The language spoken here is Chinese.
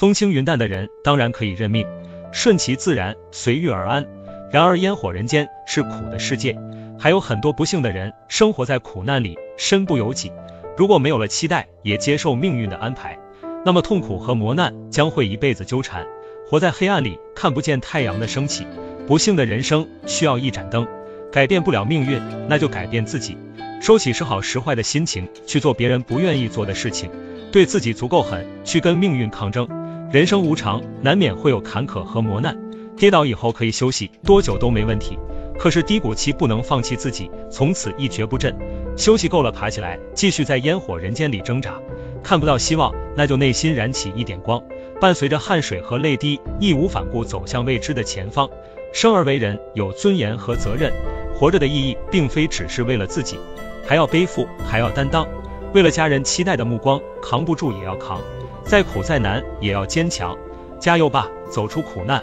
风轻云淡的人当然可以认命，顺其自然，随遇而安。然而烟火人间是苦的世界，还有很多不幸的人生活在苦难里，身不由己。如果没有了期待，也接受命运的安排，那么痛苦和磨难将会一辈子纠缠，活在黑暗里，看不见太阳的升起。不幸的人生需要一盏灯，改变不了命运，那就改变自己，收起时好时坏的心情，去做别人不愿意做的事情，对自己足够狠，去跟命运抗争。人生无常，难免会有坎坷和磨难，跌倒以后可以休息多久都没问题，可是低谷期不能放弃自己，从此一蹶不振。休息够了，爬起来，继续在烟火人间里挣扎。看不到希望，那就内心燃起一点光，伴随着汗水和泪滴，义无反顾走向未知的前方。生而为人，有尊严和责任。活着的意义，并非只是为了自己，还要背负，还要担当。为了家人期待的目光，扛不住也要扛，再苦再难也要坚强。加油吧，走出苦难，